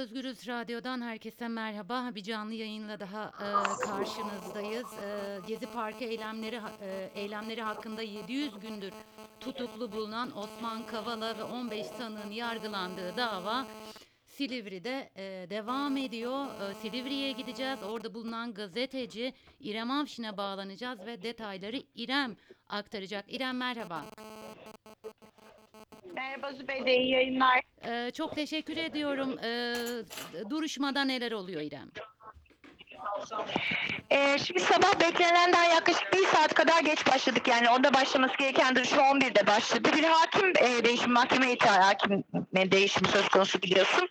Özgürüz Radyo'dan herkese merhaba. Bir canlı yayınla daha e, karşınızdayız. E, Gezi Parkı eylemleri e, eylemleri hakkında 700 gündür tutuklu bulunan Osman Kavala ve 15 sanığın yargılandığı dava Silivri'de e, devam ediyor. E, Silivri'ye gideceğiz. Orada bulunan gazeteci İrem Avşin'e bağlanacağız ve detayları İrem aktaracak. İrem merhaba. Merhaba Zübeyde, iyi yayınlar. E, çok teşekkür ediyorum. E, duruşmada neler oluyor İrem? Ee, şimdi sabah beklenenden yaklaşık bir saat kadar geç başladık. Yani onda başlaması gereken duruşma 11'de başladı. Bir hakim e, değişimi, mahkeme heyeti hakim değişimi söz konusu biliyorsun.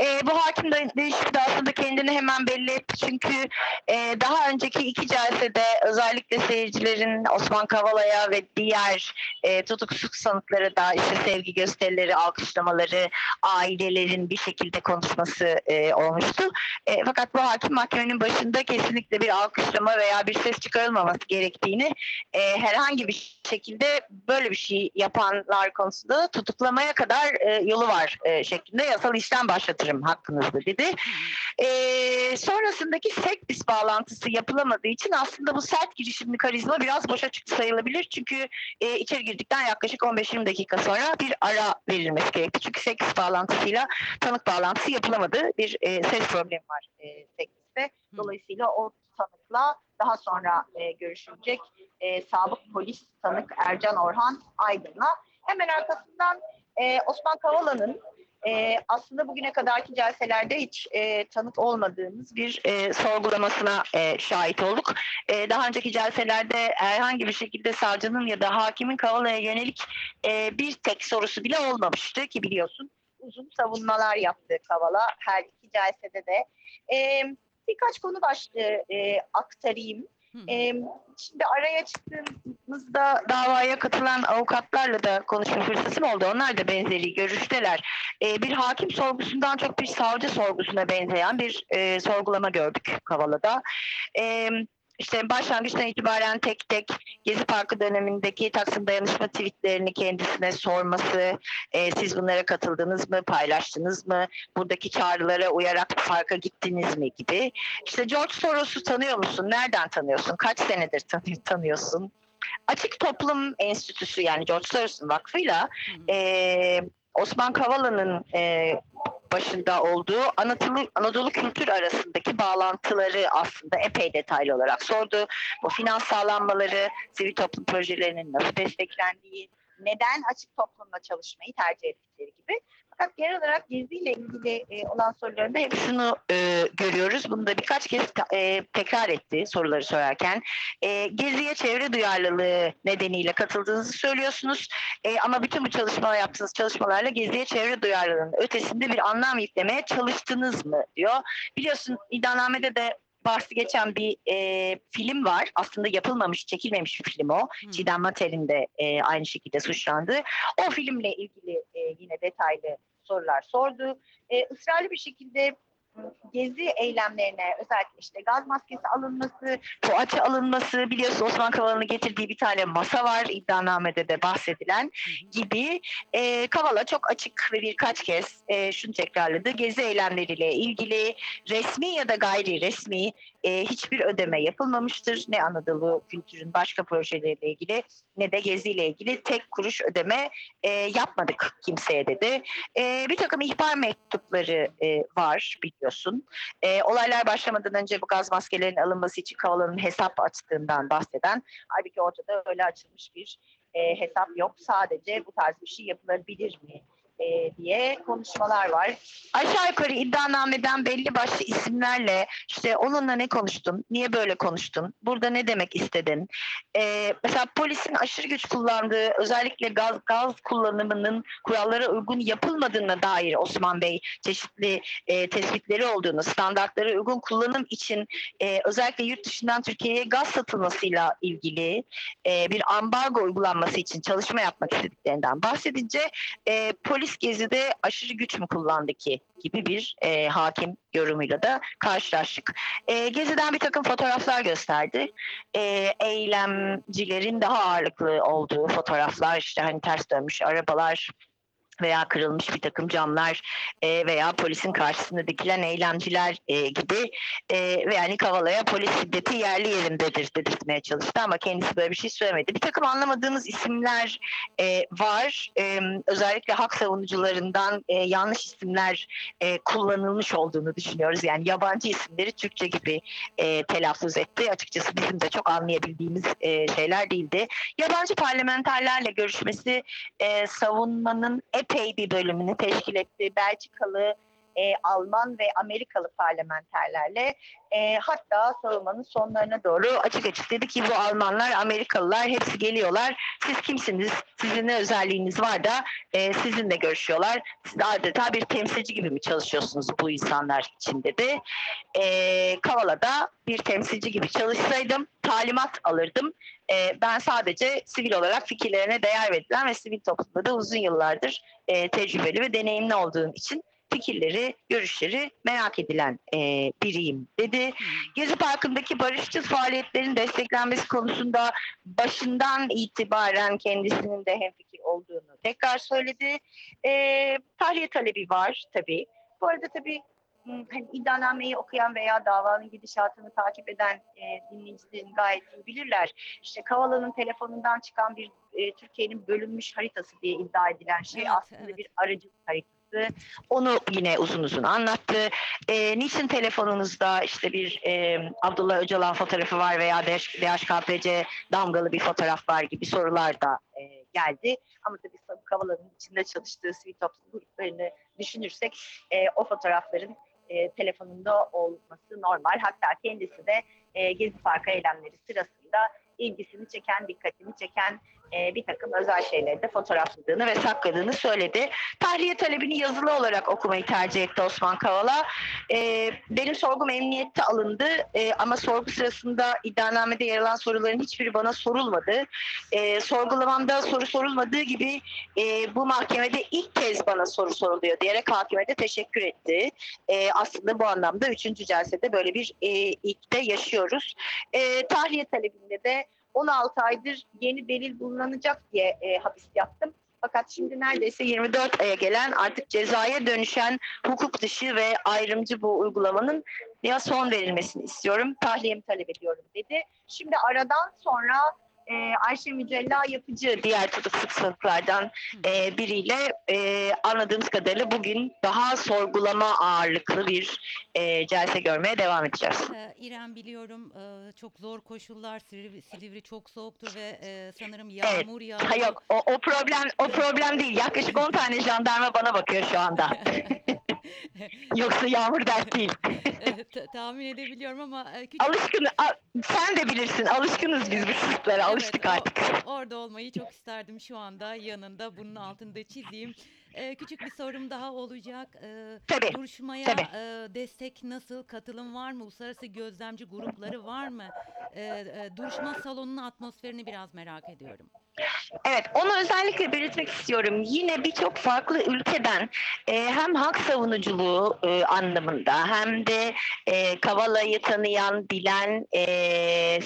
E, bu hakim de, değişimi de aslında kendini hemen belli etti. Çünkü e, daha önceki iki celsede özellikle seyircilerin Osman Kavala'ya ve diğer e, tutuksuz sanıklara da işte sevgi gösterileri, alkışlamaları, ailelerin bir şekilde konuşması e, olmuştu. E, fakat bu hakim mahkemenin başında kesinlikle bir alkışlama veya bir ses çıkarılmaması gerektiğini e, herhangi bir şekilde böyle bir şey yapanlar konusunda da tutuklamaya kadar e, yolu var e, şeklinde yasal işlem başlatırım hakkınızda dedi. E, sonrasındaki sekbis bağlantısı yapılamadığı için aslında bu sert girişimli karizma biraz boşa çıktı sayılabilir. Çünkü e, içeri girdikten yaklaşık 15-20 dakika sonra bir ara verilmesi gerekti. Çünkü sekbis bağlantısıyla tanık bağlantısı yapılamadı. Bir e, ses problemi var e, sekbiste. Dolayısıyla o tanıkla daha sonra e, görüşülecek e, sabık polis tanık Ercan Orhan Aydın'la. Hemen arkasından e, Osman Kavala'nın e, aslında bugüne kadarki celselerde hiç e, tanık olmadığımız bir e, sorgulamasına e, şahit olduk. E, daha önceki celselerde herhangi bir şekilde savcının ya da hakimin Kavala'ya yönelik e, bir tek sorusu bile olmamıştı ki biliyorsun uzun savunmalar yaptı Kavala her iki celsede de. E, birkaç konu başlığı e, aktarayım. E, şimdi araya çıktığımızda davaya katılan avukatlarla da konuşma fırsatım oldu. Onlar da benzeri görüşteler. E, bir hakim sorgusundan çok bir savcı sorgusuna benzeyen bir e, sorgulama gördük Kavala'da. E, işte başlangıçtan itibaren tek tek Gezi Parkı dönemindeki Taksim Dayanışma tweetlerini kendisine sorması, e, siz bunlara katıldınız mı, paylaştınız mı, buradaki çağrılara uyarak parka gittiniz mi gibi. İşte George Soros'u tanıyor musun, nereden tanıyorsun, kaç senedir tanı- tanıyorsun? Açık Toplum Enstitüsü yani George Soros'un vakfıyla e, Osman Kavala'nın e, başında olduğu Anadolu, Anadolu kültür arasındaki bağlantıları aslında epey detaylı olarak sordu. Bu finans sağlanmaları, sivil toplum projelerinin nasıl desteklendiği, neden açık toplumla çalışmayı tercih ettikleri gibi. Fakat genel olarak geziyle ilgili e, olan sorularında hep şunu e, görüyoruz. Bunu da birkaç kez e, tekrar etti soruları sorarken. E, geziye çevre duyarlılığı nedeniyle katıldığınızı söylüyorsunuz. E, ama bütün bu çalışmalar yaptığınız çalışmalarla geziye çevre duyarlılığının ötesinde bir anlam yüklemeye çalıştınız mı diyor. Biliyorsun iddianamede de bahsi geçen bir e, film var. Aslında yapılmamış, çekilmemiş bir film o. Hı. Çiğdem Mater'in de e, aynı şekilde suçlandı. O filmle ilgili e, yine detaylı sorular sordu. E, ısrarlı bir şekilde gezi eylemlerine özellikle işte gaz maskesi alınması, poğaça alınması, biliyorsun Osman Kavala'nın getirdiği bir tane masa var iddianamede de bahsedilen gibi e, Kavala çok açık ve birkaç kez e, şunu tekrarladı. Gezi eylemleriyle ilgili resmi ya da gayri resmi e, hiçbir ödeme yapılmamıştır. Ne Anadolu kültürün başka projeleriyle ilgili ne de Gezi ile ilgili tek kuruş ödeme e, yapmadık kimseye dedi. E, bir takım ihbar mektupları e, var biliyorsun. E, olaylar başlamadan önce bu gaz maskelerinin alınması için Kavala'nın hesap açtığından bahseden halbuki ortada öyle açılmış bir e, hesap yok. Sadece bu tarz bir şey yapılabilir mi e, diye konuşmalar var. Aşağı yukarı iddianameden belli başlı isimlerle işte onunla ne konuştun, niye böyle konuştun, burada ne demek istedin? E, mesela polisin aşırı güç kullandığı özellikle gaz, gaz kullanımının kurallara uygun yapılmadığına dair Osman Bey çeşitli e, tespitleri olduğunu, standartlara uygun kullanım için e, özellikle yurt dışından Türkiye'ye gaz satılmasıyla ilgili e, bir ambargo uygulanması için çalışma yapmak istediklerinden bahsedince e, polis gezide aşırı güç mü kullandı ki gibi bir e, hakim yorumuyla da karşılaştık. E, geziden bir takım fotoğraflar gösterdi. E, eylemcilerin daha ağırlıklı olduğu fotoğraflar işte hani ters dönmüş arabalar veya kırılmış bir takım camlar e, veya polisin karşısında dikilen eylemciler e, gibi e, ve yani Kavala'ya polis şiddeti yerli yerindedir dedirtmeye çalıştı ama kendisi böyle bir şey söylemedi. Bir takım anlamadığımız isimler e, var. E, özellikle hak savunucularından e, yanlış isimler e, kullanılmış olduğunu düşünüyoruz. Yani yabancı isimleri Türkçe gibi e, telaffuz etti. Açıkçası bizim de çok anlayabildiğimiz e, şeyler değildi. Yabancı parlamenterlerle görüşmesi e, savunmanın epey bir bölümünü teşkil etti. Belçikalı, e, Alman ve Amerikalı parlamenterlerle e, hatta savunmanın sonlarına doğru açık açık dedi ki bu Almanlar, Amerikalılar hepsi geliyorlar. Siz kimsiniz? Sizin ne özelliğiniz var da e, sizinle görüşüyorlar. Siz adeta bir temsilci gibi mi çalışıyorsunuz bu insanlar için dedi. E, Kavala'da bir temsilci gibi çalışsaydım talimat alırdım. E, ben sadece sivil olarak fikirlerine değer verilen ve sivil toplumda da uzun yıllardır e, tecrübeli ve deneyimli olduğum için fikirleri, görüşleri merak edilen e, biriyim dedi. Gezi Parkı'ndaki barışçıl faaliyetlerin desteklenmesi konusunda başından itibaren kendisinin de hemfikir olduğunu tekrar söyledi. E, tahliye talebi var tabii. Bu arada tabii m, hani iddianameyi okuyan veya davanın gidişatını takip eden e, dinleyicilerin gayet iyi bilirler. İşte Kavala'nın telefonundan çıkan bir e, Türkiye'nin bölünmüş haritası diye iddia edilen şey Evet, aslında evet. bir aracılık haritası. Onu yine uzun uzun anlattı. E, niçin telefonunuzda işte bir e, Abdullah Öcalan fotoğrafı var veya DH DHKPC damgalı bir fotoğraf var gibi sorular da e, geldi. Ama tabii Sabı Kavala'nın içinde çalıştığı sivil toplum gruplarını düşünürsek e, o fotoğrafların e, telefonunda olması normal. Hatta kendisi de e, Gezi Parkı eylemleri sırasında ilgisini çeken, dikkatini çeken e, bir takım özel şeyleri de fotoğrafladığını ve sakladığını söyledi. Tahliye talebini yazılı olarak okumayı tercih etti Osman Kavala. E, benim sorgum emniyette alındı e, ama sorgu sırasında iddianamede yer alan soruların hiçbiri bana sorulmadı. E, sorgulamamda soru sorulmadığı gibi e, bu mahkemede ilk kez bana soru soruluyor diyerek hakime de teşekkür etti. E, aslında bu anlamda üçüncü celsede böyle bir e, ilk de yaşıyoruz. E, tahliye talebinde de 16 aydır yeni delil bulunacak diye e, hapis yattım. Fakat şimdi neredeyse 24 aya gelen artık cezaya dönüşen hukuk dışı ve ayrımcı bu uygulamanın ya son verilmesini istiyorum. Tahliyemi talep ediyorum dedi. Şimdi aradan sonra e, Ayşe Mücella Yapıcı diğer tutuksuz sanıklardan e, biriyle e, anladığımız kadarıyla bugün daha sorgulama ağırlıklı bir e, celse görmeye devam edeceğiz. Ee, İrem biliyorum e, çok zor koşullar, Silivri, Silivri çok soğuktur ve e, sanırım yağmur yağıyor. Ha yok o, o problem o problem değil. Yaklaşık 10 tane jandarma bana bakıyor şu anda. Yoksa yağmur dert değil. Evet, ta- tahmin edebiliyorum ama e, küçük Alışkın sen de bilirsin. Alışkınız biz bu sistemlere. Alıştık Evet, o- artık. orada olmayı çok isterdim şu anda yanında bunun altında çizeyim. Ee, küçük bir sorum daha olacak. Ee, Tabii. duruşmaya tabii. e, destek nasıl, katılım var mı? Uluslararası gözlemci grupları var mı? Ee, e, duruşma salonunun atmosferini biraz merak ediyorum. Evet, onu özellikle belirtmek istiyorum. Yine birçok farklı ülkeden e, hem hak savunuculuğu e, anlamında hem de e, Kavala'yı tanıyan, bilen e,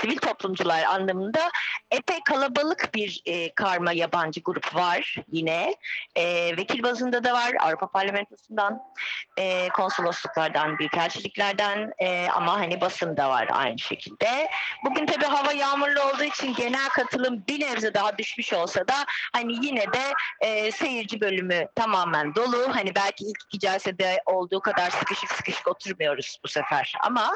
sivil toplumcular anlamında epey kalabalık bir e, karma yabancı grup var yine. E, vekil bazında da var, Avrupa Parlamentosu'ndan, e, konsolosluklardan, büyükelçiliklerden e, ama hani basında var aynı şekilde. Bugün tabii hava yağmurlu olduğu için genel katılım bir nebze daha düşmüş olsa da hani yine de e, seyirci bölümü tamamen dolu. Hani belki ilk iki celsede olduğu kadar sıkışık sıkışık oturmuyoruz bu sefer ama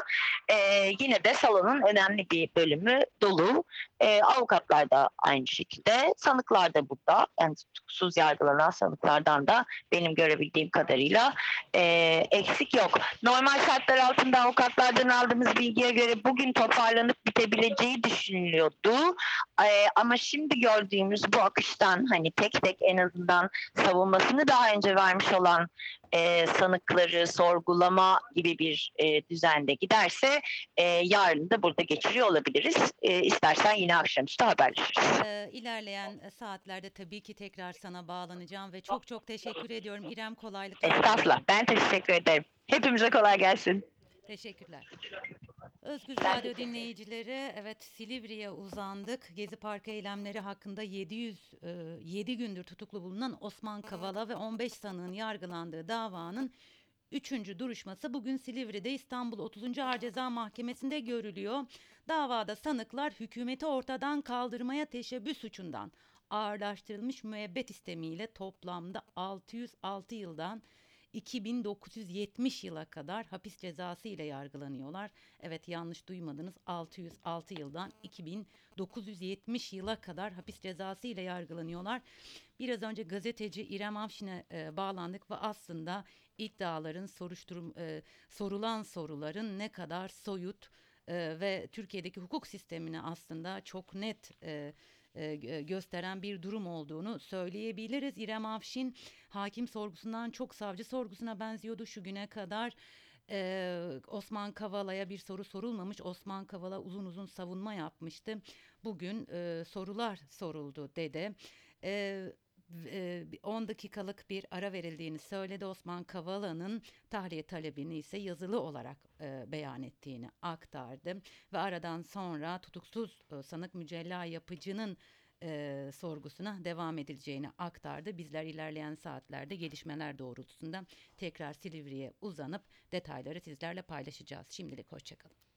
e, yine de salonun önemli bir bölümü dolu. E, avukatlar da aynı şekilde. Sanıklar da burada. Yani tutuksuz yargılanan sanıklardan da benim görebildiğim kadarıyla e, eksik yok. Normal şartlar altında avukatlardan aldığımız bilgiye göre bugün toparlanıp bitebileceği düşünülüyordu. Ee, ama şimdi gördüğümüz bu akıştan hani tek tek en azından savunmasını daha önce vermiş olan e, sanıkları sorgulama gibi bir e, düzende giderse e, yarın da burada geçiriyor olabiliriz. E, istersen yine akşamüstü haberleşiriz. Ee, ilerleyen e, saatlerde tabii ki tekrar sana bağlanacağım ve çok çok teşekkür ediyorum. İrem kolaylıklar. Estağfurullah. Ben teşekkür ederim. Hepimize kolay gelsin. Teşekkürler. Özgür Radyo dinleyicileri evet Silivri'ye uzandık. Gezi Parkı eylemleri hakkında 700 e, 7 gündür tutuklu bulunan Osman Kavala ve 15 sanığın yargılandığı davanın 3. duruşması bugün Silivri'de İstanbul 30. Ağır Ceza Mahkemesi'nde görülüyor. Davada sanıklar hükümeti ortadan kaldırmaya teşebbüs suçundan ağırlaştırılmış müebbet istemiyle toplamda 606 yıldan 2970 yıla kadar hapis cezası ile yargılanıyorlar. Evet yanlış duymadınız 606 yıldan 2970 yıla kadar hapis cezası ile yargılanıyorlar. Biraz önce gazeteci İrem Afşin'e e, bağlandık ve aslında iddiaların soruşturum e, sorulan soruların ne kadar soyut e, ve Türkiye'deki hukuk sistemini aslında çok net e, e, gö- gösteren bir durum olduğunu söyleyebiliriz. İrem Afşin hakim sorgusundan çok savcı sorgusuna benziyordu şu güne kadar. Ee, Osman Kavala'ya bir soru sorulmamış. Osman Kavala uzun uzun savunma yapmıştı. Bugün e, sorular soruldu dedi. Ee, e, 10 dakikalık bir ara verildiğini söyledi. Osman Kavala'nın tahliye talebini ise yazılı olarak e, beyan ettiğini aktardı. Ve aradan sonra tutuksuz e, sanık Mücella Yapıcı'nın e, sorgusuna devam edileceğini aktardı. Bizler ilerleyen saatlerde gelişmeler doğrultusunda tekrar Silivri'ye uzanıp detayları sizlerle paylaşacağız. Şimdilik hoşçakalın.